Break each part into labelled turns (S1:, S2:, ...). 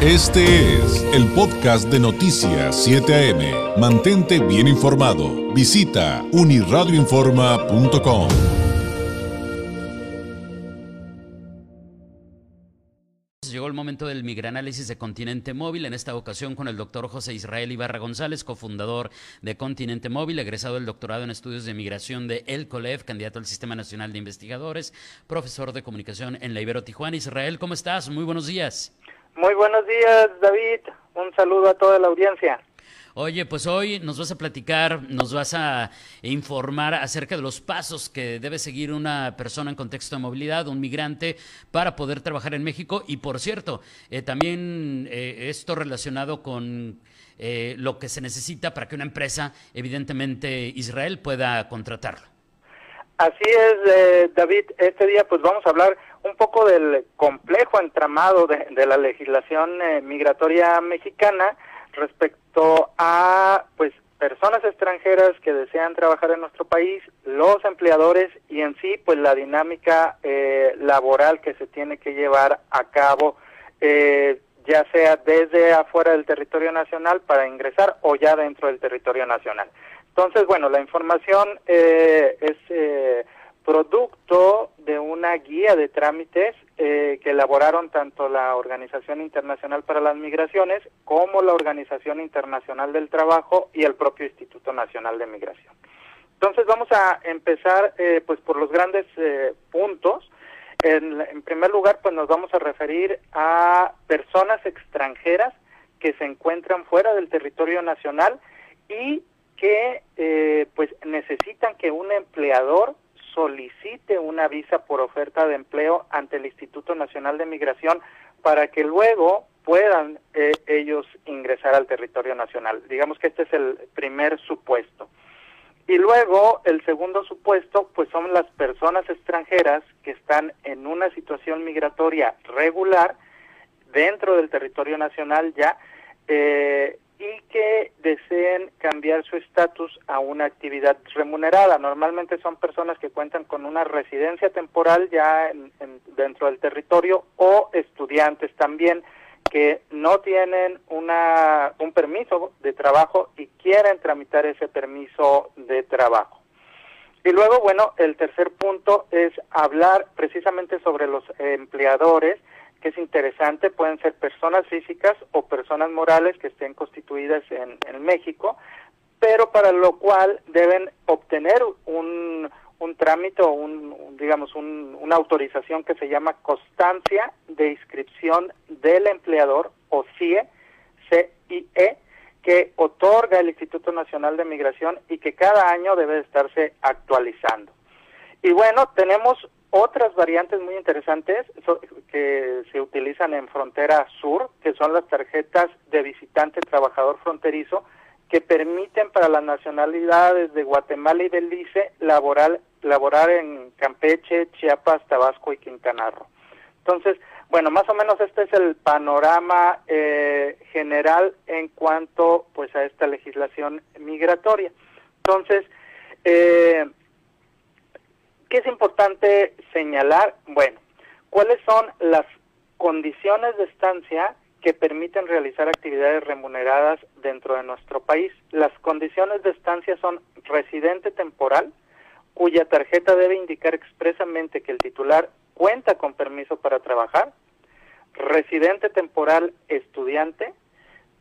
S1: Este es el podcast de Noticias 7 AM. Mantente bien informado. Visita uniradioinforma.com.
S2: Llegó el momento del migranálisis de Continente Móvil, en esta ocasión con el doctor José Israel Ibarra González, cofundador de Continente Móvil, egresado del doctorado en estudios de migración de El COLEF, candidato al Sistema Nacional de Investigadores, profesor de comunicación en la Ibero Tijuana. Israel, ¿cómo estás? Muy buenos días.
S3: Muy buenos días, David. Un saludo a toda la audiencia.
S2: Oye, pues hoy nos vas a platicar, nos vas a informar acerca de los pasos que debe seguir una persona en contexto de movilidad, un migrante, para poder trabajar en México. Y por cierto, eh, también eh, esto relacionado con eh, lo que se necesita para que una empresa, evidentemente Israel, pueda contratarlo.
S3: Así es, David. Este día pues vamos a hablar un poco del complejo entramado de, la legislación eh, migratoria mexicana respecto a pues personas extranjeras que desean trabajar en nuestro país, los empleadores y en sí pues la dinámica eh, laboral que se tiene que llevar a cabo eh, ya sea desde afuera del territorio nacional para ingresar o ya dentro del territorio nacional. Entonces, bueno, la información es producto de una guía de trámites eh, que elaboraron tanto la Organización Internacional para las Migraciones como la Organización Internacional del Trabajo y el propio Instituto Nacional de Migración. Entonces vamos a empezar eh, pues por los grandes eh, puntos. En, en, primer lugar, pues nos vamos a referir a personas extranjeras que se encuentran fuera del territorio nacional y que pues necesitan que un empleador solicite una visa por oferta de empleo ante el Instituto Nacional de Migración para que luego puedan eh, ellos ingresar al territorio nacional. Digamos que este es el primer supuesto. Y luego el segundo supuesto, pues son las personas extranjeras que están en una situación migratoria regular dentro del territorio nacional ya eh, y que deseen cambiar su estatus a una actividad remunerada. Normalmente son personas que cuentan con una residencia temporal ya dentro del territorio o estudiantes también que no tienen una, un permiso de trabajo y quieren tramitar ese permiso de trabajo. Y luego, bueno, el tercer punto es hablar precisamente sobre los empleadores que es interesante, pueden ser personas físicas o personas morales que estén constituidas en, México, pero para lo cual deben obtener un, un trámite o un, digamos una autorización que se llama constancia de inscripción del empleador o CIE, CIE, que otorga el Instituto Nacional de Migración y que cada año debe estarse actualizando. Y bueno, tenemos otras variantes muy interesantes que se utilizan en frontera sur, que son las tarjetas de visitante trabajador fronterizo, que permiten para las nacionalidades de Guatemala y Belice laborar, laborar en Campeche, Chiapas, Tabasco y Quintana Roo. Entonces, bueno, más o menos este es el panorama eh, general en cuanto pues a esta legislación migratoria. Entonces, eh, ¿Qué es importante señalar? Bueno, ¿cuáles son las condiciones de estancia que permiten realizar actividades remuneradas dentro de nuestro país? Las condiciones de estancia son residente temporal, cuya tarjeta debe indicar expresamente que el titular cuenta con permiso para trabajar, residente temporal estudiante,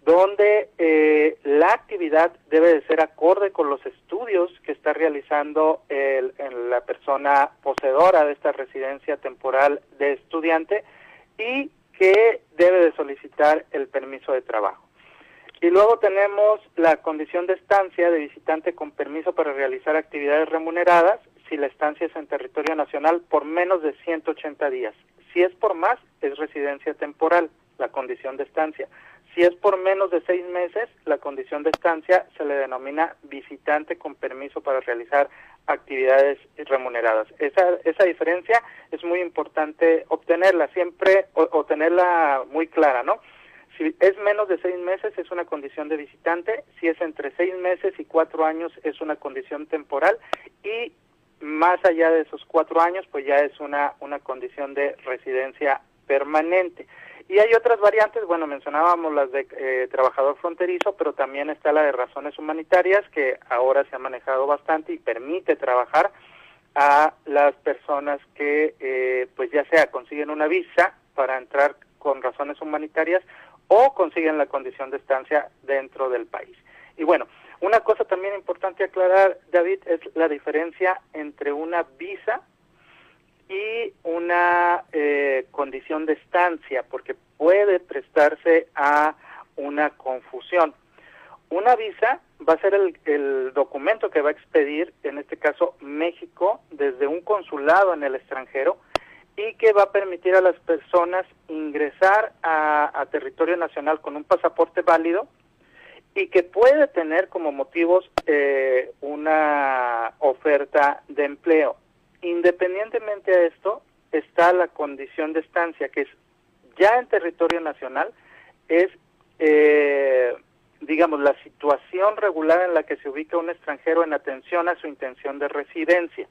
S3: donde eh, la actividad debe de ser acorde con los estudios que está realizando el, la persona poseedora de esta residencia temporal de estudiante y que debe de solicitar el permiso de trabajo. Y luego tenemos la condición de estancia de visitante con permiso para realizar actividades remuneradas si la estancia es en territorio nacional por menos de 180 días. Si es por más, es residencia temporal, la condición de estancia. Si es por menos de seis meses, la condición de estancia se le denomina visitante con permiso para realizar actividades remuneradas. Esa, esa diferencia es muy importante obtenerla siempre o, tenerla muy clara, ¿no? Si es menos de seis meses es una condición de visitante, si es entre seis meses y cuatro años es una condición temporal y más allá de esos cuatro años pues ya es una, una condición de residencia permanente. Y hay otras variantes, bueno, mencionábamos las de eh, trabajador fronterizo, pero también está la de razones humanitarias, que ahora se ha manejado bastante y permite trabajar a las personas que, eh, pues ya sea consiguen una visa para entrar con razones humanitarias o consiguen la condición de estancia dentro del país. Y bueno, una cosa también importante aclarar, David, es la diferencia entre una visa y una eh, condición de estancia, porque puede prestarse a una confusión. Una visa va a ser el, el, documento que va a expedir, en este caso México, desde un consulado en el extranjero y que va a permitir a las personas ingresar a, territorio nacional con un pasaporte válido y que puede tener como motivos eh, una oferta de empleo. Independientemente de esto, está la condición de estancia, que es ya en territorio nacional, es, eh, digamos, la situación regular en la que se ubica un extranjero en atención a su intención de residencia,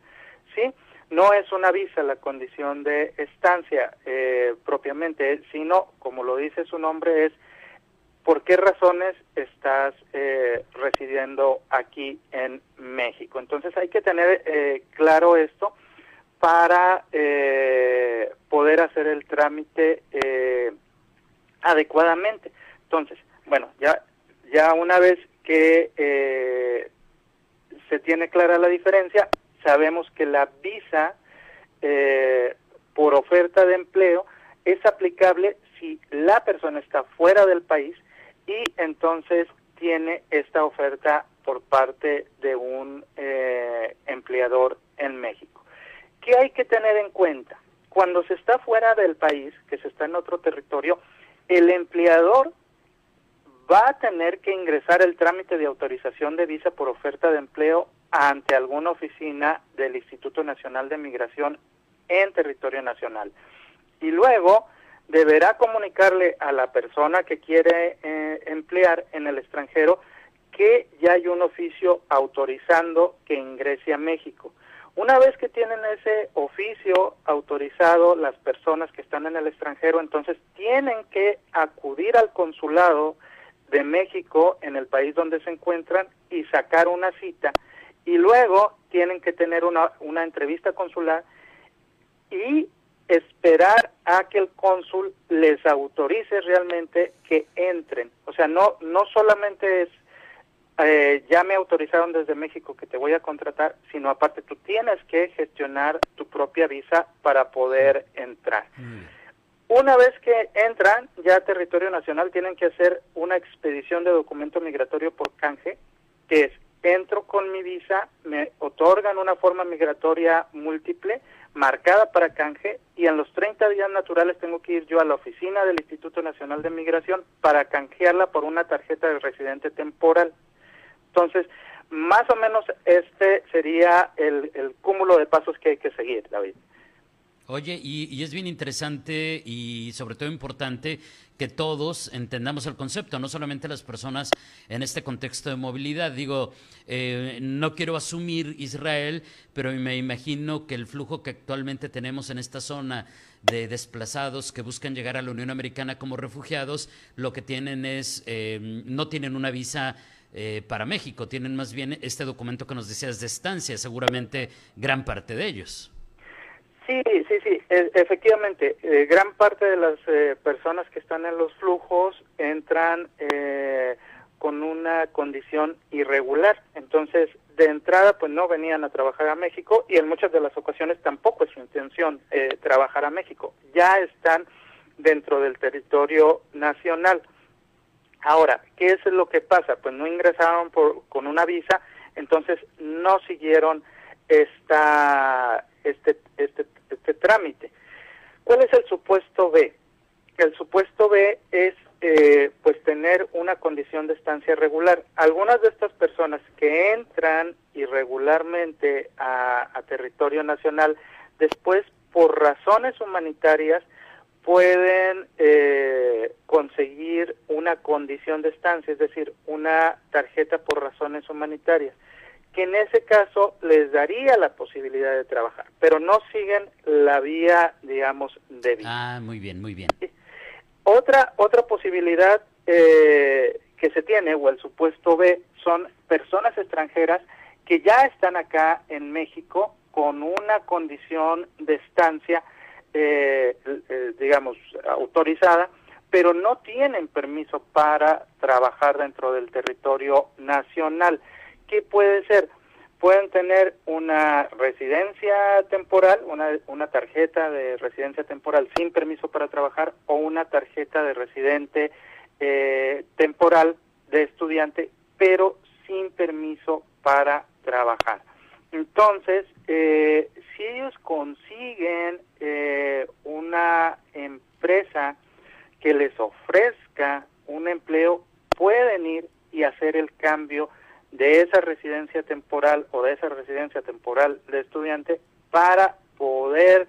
S3: ¿sí? No es una visa la condición de estancia eh, propiamente, sino, como lo dice su nombre, es por qué razones estás eh, residiendo aquí en México. Entonces hay que tener eh, claro esto para eh, poder hacer el trámite adecuadamente. Entonces, bueno, ya, ya una vez que se tiene clara la diferencia, sabemos que la visa por oferta de empleo es aplicable si la persona está fuera del país y entonces tiene esta oferta por parte de un eh, empleador en México. ¿Qué hay que tener en cuenta? Cuando se está fuera del país, que se está en otro territorio, el empleador va a tener que ingresar el trámite de autorización de visa por oferta de empleo ante alguna oficina del Instituto Nacional de Migración en territorio nacional. Y luego deberá comunicarle a la persona que quiere eh, emplear en el extranjero que ya hay un oficio autorizando que ingrese a México. Una vez que tienen ese oficio autorizado las personas que están en el extranjero, entonces tienen que acudir al consulado de México en el país donde se encuentran y sacar una cita y luego tienen que tener una, una entrevista consular y esperar a que el cónsul les autorice realmente que entren. O sea, no, no solamente es eh, ya me autorizaron desde México que te voy a contratar, sino aparte tú tienes que gestionar tu propia visa para poder entrar. Una vez que entran ya a territorio nacional, tienen que hacer una expedición de documento migratorio por canje, que es entro con mi visa, me otorgan una forma migratoria múltiple, marcada para canje y en los 30 días naturales tengo que ir yo a la oficina del Instituto Nacional de Migración para canjearla por una tarjeta de residente temporal. Entonces, más o menos este sería el, el cúmulo de pasos que hay que seguir, David.
S2: Oye, y, es bien interesante y sobre todo importante que todos entendamos el concepto, no solamente las personas en este contexto de movilidad. Digo, eh, no quiero asumir Israel, pero me imagino que el flujo que actualmente tenemos en esta zona de desplazados que buscan llegar a la Unión Americana como refugiados, lo que tienen es, eh, no tienen una visa eh, para México, tienen más bien este documento que nos decías de estancia, seguramente gran parte de ellos.
S3: Sí, sí, sí, e, efectivamente, eh, gran parte de las eh, personas que están en los flujos entran eh, con una condición irregular, entonces de entrada pues no venían a trabajar a México y en muchas de las ocasiones tampoco es su intención trabajar a México, ya están dentro del territorio nacional. Ahora, ¿qué es lo que pasa? Pues no ingresaron por, con una visa, entonces no siguieron esta este, este, este trámite. ¿Cuál es el supuesto B? El supuesto B es eh, pues tener una condición de estancia regular. Algunas de estas personas que entran irregularmente a, territorio nacional, después por razones humanitarias pueden eh, conseguir una condición de estancia, es decir, una tarjeta por razones humanitarias que en ese caso les daría la posibilidad de trabajar, pero no siguen la vía, digamos, de
S2: Ah, muy bien, muy bien.
S3: Otra, otra posibilidad eh, que se tiene, o el supuesto B, son personas extranjeras que ya están acá en México con una condición de estancia, eh, eh, digamos, autorizada, pero no tienen permiso para trabajar dentro del territorio nacional. ¿Qué puede ser? Pueden tener una residencia temporal, una, una tarjeta de residencia temporal sin permiso para trabajar o una tarjeta de residente eh, temporal de estudiante, pero sin permiso para trabajar. Entonces, eh, si ellos consiguen eh, una empresa que les ofrezca un empleo, pueden ir y hacer el cambio de esa residencia temporal o de esa residencia temporal de estudiante para poder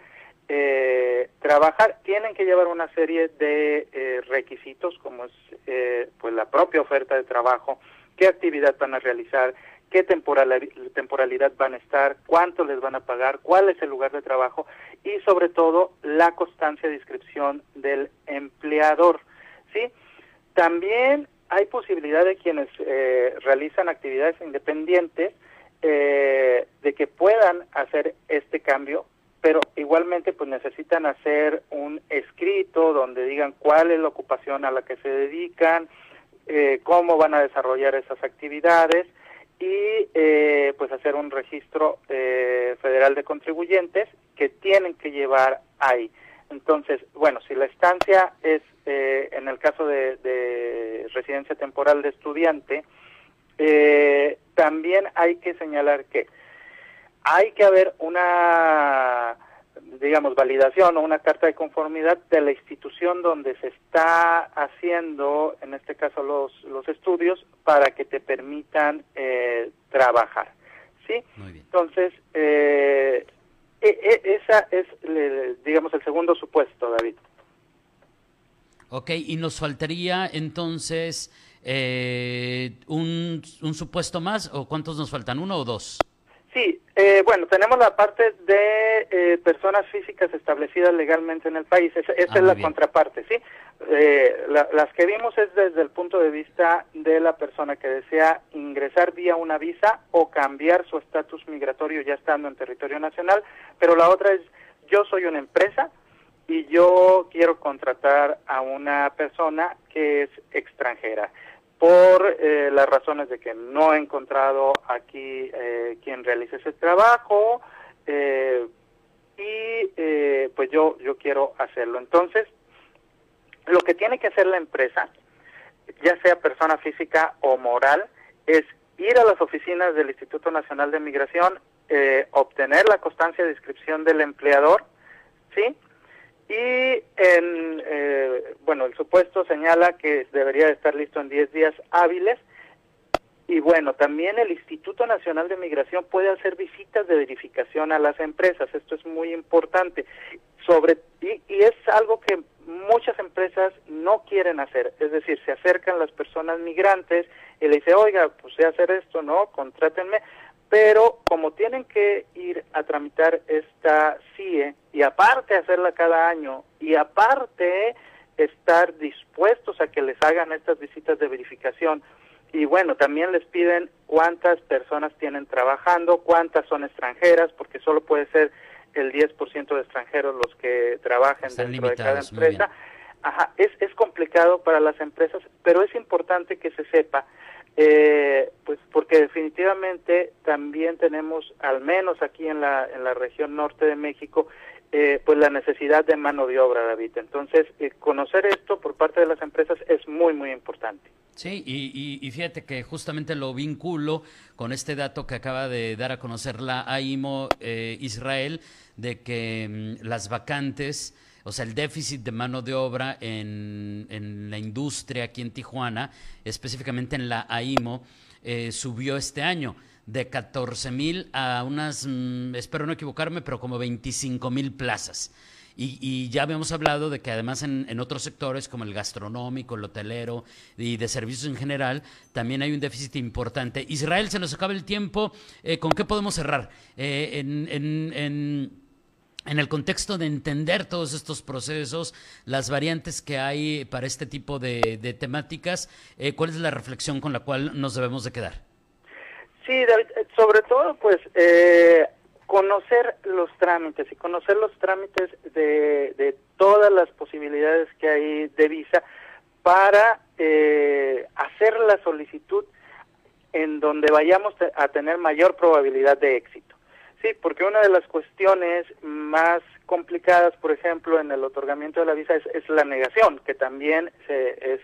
S3: eh, trabajar. Tienen que llevar una serie de eh, requisitos, como es eh, pues la propia oferta de trabajo, qué actividad van a realizar, qué temporalidad van a estar, cuánto les van a pagar, cuál es el lugar de trabajo y sobre todo la constancia de inscripción del empleador. ¿sí? También hay posibilidad de quienes eh, realizan actividades independientes eh, de que puedan hacer este cambio, pero igualmente pues necesitan hacer un escrito donde digan cuál es la ocupación a la que se dedican, eh, cómo van a desarrollar esas actividades y eh, pues hacer un registro eh, federal de contribuyentes que tienen que llevar ahí. Entonces, bueno, si la estancia es, eh, en el caso de, residencia temporal de estudiante, también hay que señalar que hay que haber una digamos, validación o una carta de conformidad de la institución donde se está haciendo, en este caso, los, los estudios para que te permitan eh, trabajar. ¿Sí? Entonces, eh, e, e, esa es, digamos, el segundo supuesto, David.
S2: Ok, y nos faltaría entonces eh, un, un supuesto más, o cuántos nos faltan, uno o dos?
S3: Sí, eh, bueno, tenemos la parte de eh, personas físicas establecidas legalmente en el país. Esa, ah, es la contraparte, ¿sí? Eh, las que vimos es desde el punto de vista de la persona que desea ingresar vía una visa o cambiar su estatus migratorio ya estando en territorio nacional, pero la otra es yo soy una empresa y yo quiero contratar a una persona que es extranjera por eh, las razones de que no he encontrado aquí eh, quien realice ese trabajo eh, y eh, pues yo yo quiero hacerlo. Entonces lo que tiene que hacer la empresa ya sea persona física o moral es ir a las oficinas del Instituto Nacional de Migración obtener la constancia de inscripción del empleador sí y en, eh, bueno, el supuesto señala que debería estar listo en 10 días hábiles. Y bueno, también el Instituto Nacional de Migración puede hacer visitas de verificación a las empresas. Esto es muy importante. Sobre y, y es algo que muchas empresas no quieren hacer. Es decir, se acercan las personas migrantes y le dicen, oiga, pues sé hacer esto, ¿no? Contrátenme pero como tienen que ir a tramitar esta CIE y aparte hacerla cada año y aparte estar dispuestos a que les hagan estas visitas de verificación y bueno, también les piden cuántas personas tienen trabajando, cuántas son extranjeras, porque solo puede ser el 10% de extranjeros los que trabajen dentro de cada empresa. Ajá, es, es complicado para las empresas, pero es importante que se sepa eh, pues porque definitivamente también tenemos, al menos aquí en la, en la región norte de México, eh, pues la necesidad de mano de obra, David. Entonces, eh, conocer esto por parte de las empresas es muy, muy importante.
S2: Sí, y, fíjate que justamente lo vinculo con este dato que acaba de dar a conocer la AIMO eh, Israel, de que mm, las vacantes o sea, el déficit de mano de obra en, en la industria aquí en Tijuana, específicamente en la AIMO, eh, subió este año de 14 mil a unas, mm, espero no equivocarme, pero como 25 mil plazas. Y, ya habíamos hablado de que además en, otros sectores como el gastronómico, el hotelero y de servicios en general, también hay un déficit importante. Israel, se nos acaba el tiempo. Eh, ¿Con qué podemos cerrar? Eh, en el contexto de entender todos estos procesos, las variantes que hay para este tipo de, temáticas, eh, ¿cuál es la reflexión con la cual nos debemos de quedar?
S3: Sí, David, eh, sobre todo, pues, eh, conocer los trámites y conocer los trámites de, de, todas las posibilidades que hay de visa para hacer la solicitud en donde vayamos a tener mayor probabilidad de éxito. Sí, porque una de las cuestiones más complicadas, por ejemplo, en el otorgamiento de la visa es, la negación, que también es,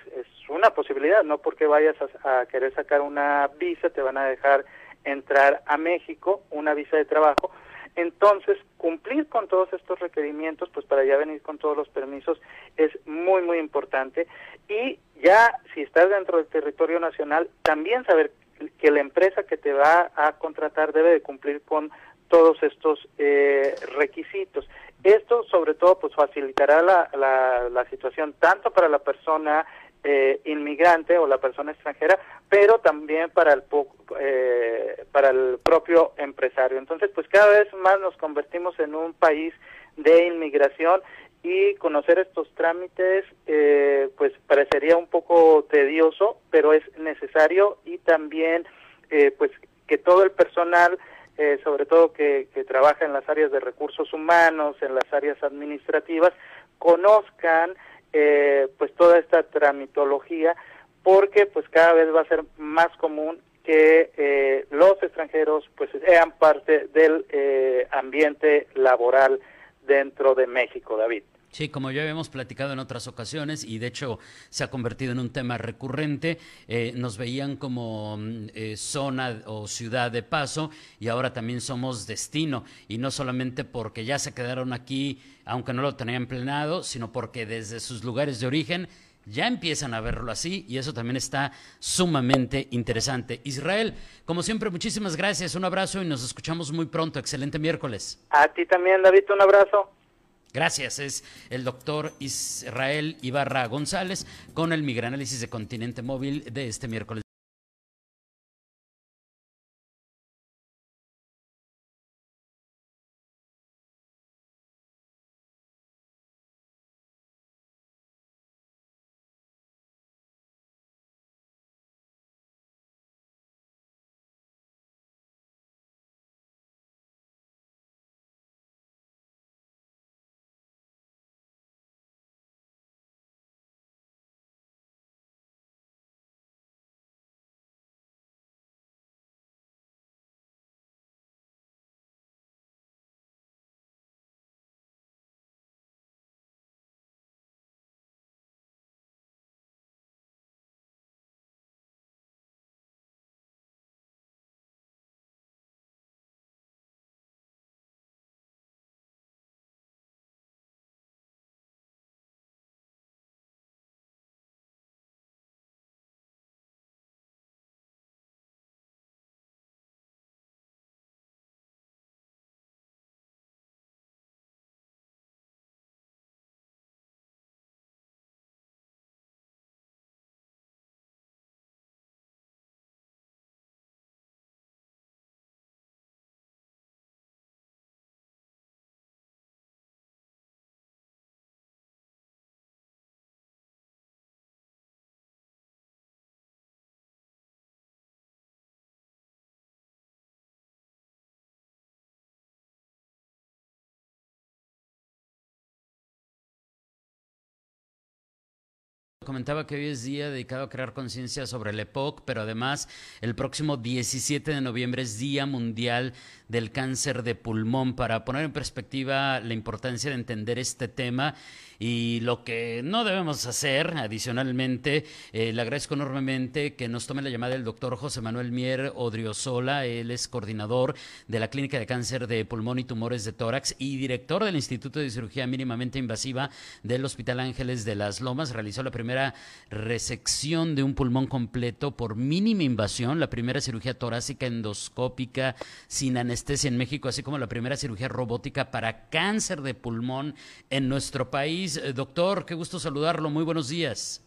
S3: una posibilidad, no porque vayas a, querer sacar una visa te van a dejar entrar a México, una visa de trabajo. Entonces, cumplir con todos estos requerimientos, pues para ya venir con todos los permisos, es muy, muy importante. Y ya, si estás dentro del territorio nacional, también saber que la empresa que te va a contratar debe de cumplir con todos estos eh, requisitos. Esto sobre todo pues facilitará la, la, situación tanto para la persona eh, inmigrante o la persona extranjera, pero también para el eh, para el propio empresario. Entonces, pues cada vez más nos convertimos en un país de inmigración y conocer estos trámites eh, pues parecería un poco tedioso, pero es necesario y también eh, pues que todo el personal eh, sobre todo que, trabaja en las áreas de recursos humanos, en las áreas administrativas, conozcan eh, pues toda esta tramitología, porque pues cada vez va a ser más común que eh, los extranjeros pues sean parte del ambiente laboral dentro de México, David.
S2: Sí, como ya habíamos platicado en otras ocasiones y de hecho se ha convertido en un tema recurrente, eh, nos veían como mm, eh, zona o ciudad de paso y ahora también somos destino y no solamente porque ya se quedaron aquí, aunque no lo tenían planeado, sino porque desde sus lugares de origen ya empiezan a verlo así y eso también está sumamente interesante. Israel, como siempre, muchísimas gracias, un abrazo y nos escuchamos muy pronto. Excelente miércoles.
S3: A ti también, David, un abrazo.
S2: Gracias, es el doctor Israel Ibarra González con el Migranálisis de Continente Móvil de este miércoles. Comentaba que hoy es día dedicado a crear conciencia sobre el EPOC, pero además el próximo 17 de noviembre es Día Mundial del Cáncer de Pulmón, para poner en perspectiva la importancia de entender este tema y lo que no debemos hacer, adicionalmente, eh, le agradezco enormemente que nos tome la llamada el doctor José Manuel Mier Odriozola. Él es coordinador de la Clínica de Cáncer de Pulmón y Tumores de Tórax y director del Instituto de Cirugía Mínimamente Invasiva del Hospital Ángeles de las Lomas. Realizó la primera resección de un pulmón completo por mínima invasión, la primera cirugía torácica endoscópica sin anestesia en México, así como la primera cirugía robótica para cáncer de pulmón en nuestro país. Eh, doctor, qué gusto saludarlo. Muy buenos días.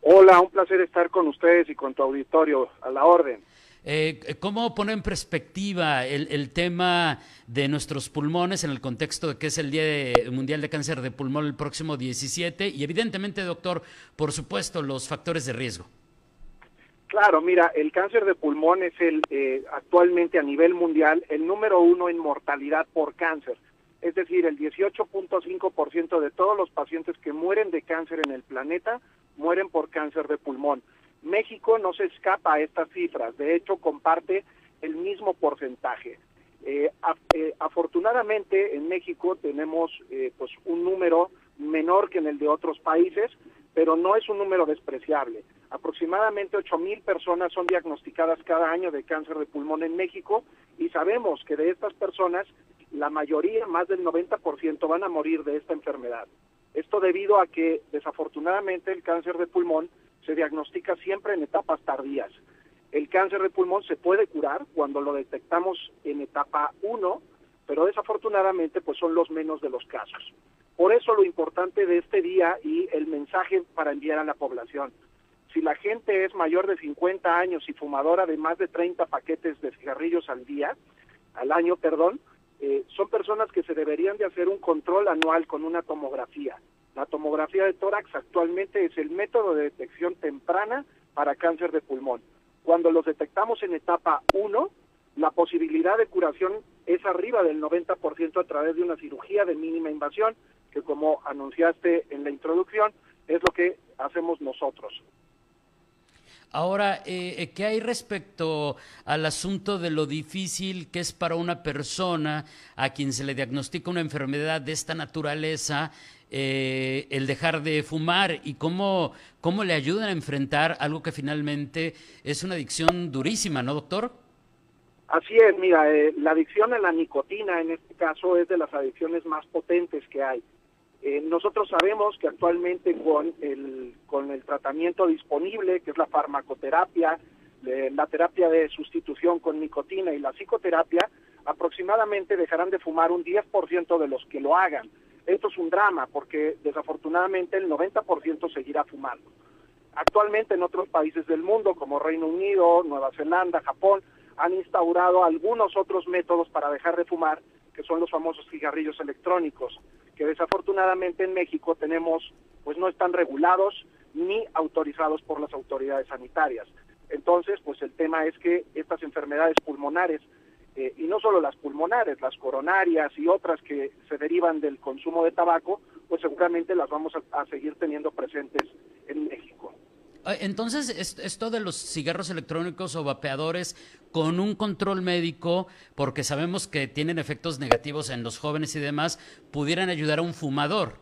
S4: Hola, un placer estar con ustedes y con tu auditorio. A la orden.
S2: Eh, ¿Cómo pone en perspectiva el, tema de nuestros pulmones en el contexto de que es el Día Mundial de Cáncer de Pulmón el próximo 17? Y evidentemente, doctor, por supuesto, los factores de riesgo.
S4: Claro, mira, el cáncer de pulmón es el eh, actualmente a nivel mundial el número uno en mortalidad por cáncer. Es decir, el 18.5% de todos los pacientes que mueren de cáncer en el planeta mueren por cáncer de pulmón. México no se escapa a estas cifras, de hecho comparte el mismo porcentaje. Eh, eh, afortunadamente en México tenemos eh, pues un número menor que en el de otros países, pero no es un número despreciable. Aproximadamente 8.000 personas son diagnosticadas cada año de cáncer de pulmón en México y sabemos que de estas personas la mayoría, más del 90%, van a morir de esta enfermedad. Esto debido a que desafortunadamente el cáncer de pulmón se diagnostica siempre en etapas tardías. El cáncer de pulmón se puede curar cuando lo detectamos en etapa 1, pero desafortunadamente pues son los menos de los casos. Por eso lo importante de este día y el mensaje para enviar a la población. Si la gente es mayor de 50 años y fumadora de más de 30 paquetes de cigarrillos al día, al año, perdón, eh, son personas que se deberían de hacer un control anual con una tomografía. La tomografía de tórax actualmente es el método de detección temprana para cáncer de pulmón. Cuando los detectamos en etapa 1, la posibilidad de curación es arriba del 90% a través de una cirugía de mínima invasión, que como anunciaste en la introducción, es lo que hacemos nosotros.
S2: Ahora, eh, eh, ¿qué hay respecto al asunto de lo difícil que es para una persona a quien se le diagnostica una enfermedad de esta naturaleza eh, el dejar de fumar y cómo, cómo le ayudan a enfrentar algo que finalmente es una adicción durísima, ¿no, doctor?
S4: Así es, mira, la adicción a la nicotina en este caso es de las adicciones más potentes que hay. Eh, nosotros sabemos que actualmente con el, con el tratamiento disponible, que es la farmacoterapia, la terapia de sustitución con nicotina y la psicoterapia, aproximadamente dejarán de fumar un 10% de los que lo hagan. Esto es un drama porque desafortunadamente el 90% seguirá fumando. Actualmente en otros países del mundo como Reino Unido, Nueva Zelanda, Japón, han instaurado algunos otros métodos para dejar de fumar, que son los famosos cigarrillos electrónicos que desafortunadamente en México tenemos, pues no están regulados ni autorizados por las autoridades sanitarias. Entonces, pues el tema es que estas enfermedades pulmonares, eh, y no solo las pulmonares, las coronarias y otras que se derivan del consumo de tabaco, pues seguramente las vamos a seguir teniendo presentes en México.
S2: Ah, entonces, esto de los cigarros electrónicos o vapeadores con un control médico, porque sabemos que tienen efectos negativos en los jóvenes y demás, pudieran ayudar a un fumador.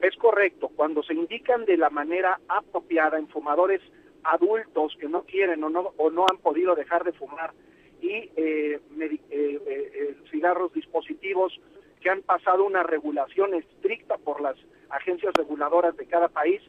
S4: Es correcto, cuando se indican de la manera apropiada en fumadores adultos que no quieren o no, o no han podido dejar de fumar y eh, eh, eh, cigarros dispositivos que han pasado una regulación estricta por las agencias reguladoras de cada país,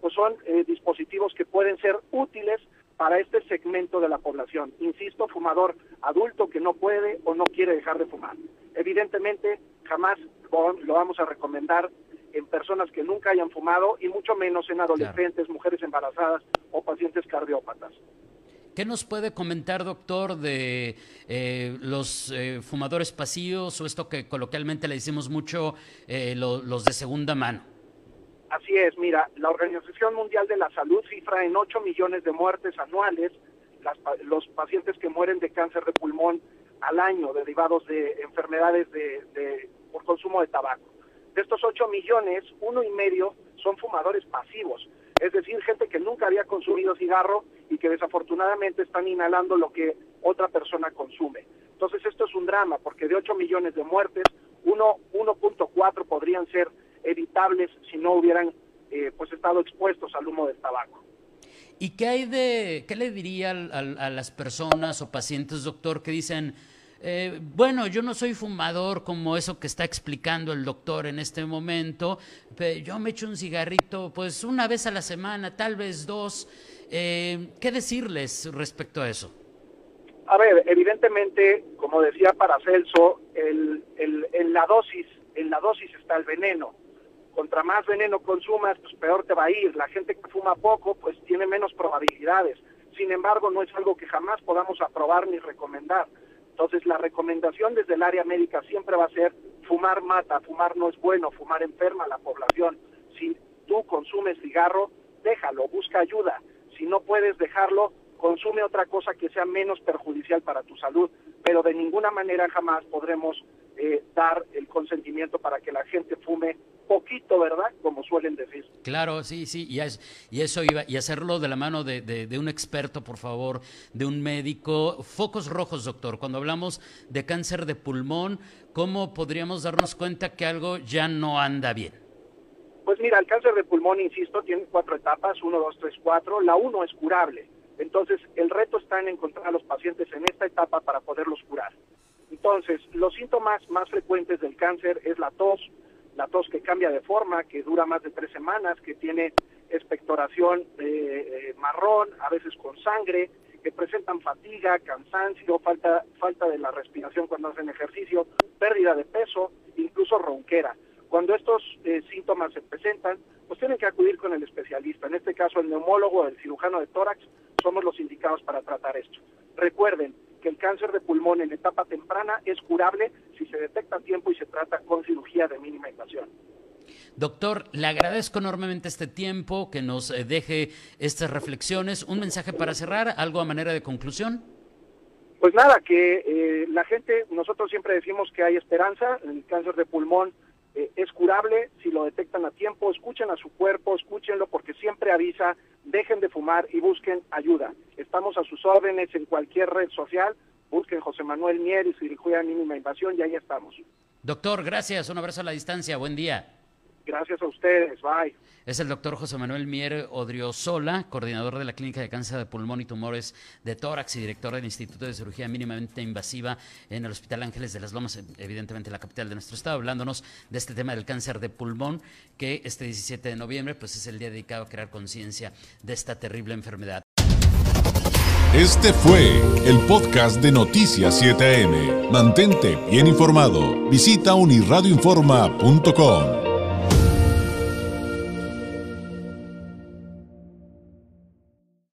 S4: pues son eh, dispositivos que pueden ser útiles para este segmento de la población. Insisto, fumador adulto que no puede o no quiere dejar de fumar. Evidentemente, jamás lo vamos a recomendar en personas que nunca hayan fumado y mucho menos en adolescentes, mujeres embarazadas o pacientes cardiópatas.
S2: ¿Qué nos puede comentar, doctor, de eh, los eh, fumadores pasivos o esto que coloquialmente le decimos mucho, los de segunda mano?
S4: Así es, mira, la Organización Mundial de la Salud cifra en 8 millones de muertes anuales los pacientes que mueren de cáncer de pulmón al año derivados de enfermedades de, por consumo de tabaco. De estos 8 millones, uno y medio son fumadores pasivos, es decir, gente que nunca había consumido cigarro y que desafortunadamente están inhalando lo que otra persona consume. Entonces esto es un drama, porque de 8 millones de muertes, 1.4 podrían ser evitables si no hubieran eh, pues estado expuestos al humo del tabaco.
S2: ¿Y qué hay de, qué le diría a, las personas o pacientes, doctor, que dicen, eh, bueno, yo no soy fumador como eso que está explicando el doctor en este momento, pero yo me echo un cigarrito pues una vez a la semana, tal vez dos. Eh, ¿Qué decirles respecto a eso?
S4: A ver, evidentemente, como decía Paracelso, el, el, en la dosis, en la dosis está el veneno contra más veneno consumas, pues peor te va a ir. La gente que fuma poco, pues tiene menos probabilidades. sin embargo no es algo que jamás podamos aprobar ni recomendar. Entonces la recomendación desde el área médica siempre va a ser fumar mata, fumar no es bueno, fumar enferma a la población. Si tú consumes cigarro, déjalo, busca ayuda. Si no puedes dejarlo, consume otra cosa que sea menos perjudicial para tu salud, pero de ninguna manera jamás podremos eh, dar el consentimiento para que la gente fume poquito, ¿verdad? Como suelen decir.
S2: Claro, sí, sí, y, es, y eso iba, y hacerlo de la mano de, de, un experto, por favor, de un médico. Focos rojos, doctor, cuando hablamos de cáncer de pulmón, ¿cómo podríamos darnos cuenta que algo ya no anda bien?
S4: Pues mira, el cáncer de pulmón, insisto, tiene cuatro etapas, uno, dos, tres, cuatro. La uno es curable. Entonces, el reto está en encontrar a los pacientes en esta etapa para poderlos curar. Entonces, los síntomas más frecuentes del cáncer es la tos, la tos que cambia de forma, que dura más de tres semanas, que tiene expectoración eh, eh, marrón, a veces con sangre, que presentan fatiga, cansancio, falta, falta de la respiración cuando hacen ejercicio, pérdida de peso, incluso ronquera. Cuando estos eh, síntomas se presentan, pues tienen que acudir con el especialista, en este caso el neumólogo, el cirujano de tórax, somos los indicados para tratar esto. Recuerden que el cáncer de pulmón en etapa temprana es curable si se detecta a tiempo y se trata con cirugía de mínima invasión.
S2: Doctor, le agradezco enormemente este tiempo, que nos eh, deje estas reflexiones. ¿Un mensaje para cerrar? ¿Algo a manera de conclusión?
S4: Pues nada, que eh, la gente, nosotros siempre decimos que hay esperanza, el cáncer de pulmón eh, es curable si lo detectan a tiempo, escuchen a su cuerpo, escúchenlo porque siempre avisa, dejen de fumar y busquen ayuda. Estamos a sus órdenes en cualquier red social, busquen José Manuel Mier y cirugía mínima invasión y ahí estamos.
S2: Doctor, gracias, un abrazo a la distancia, buen día.
S4: Gracias a ustedes, bye.
S2: Es el doctor José Manuel Mier Odriozola, coordinador de la Clínica de Cáncer de Pulmón y Tumores de Tórax y director del Instituto de Cirugía Mínimamente Invasiva en el Hospital Ángeles de las Lomas, evidentemente la capital de nuestro estado, hablándonos de este tema del cáncer de pulmón, que este 17 de noviembre pues, es el día dedicado a crear conciencia de esta terrible enfermedad.
S1: Este fue el podcast de Noticias 7am. Mantente bien informado. Visita unirradioinforma.com.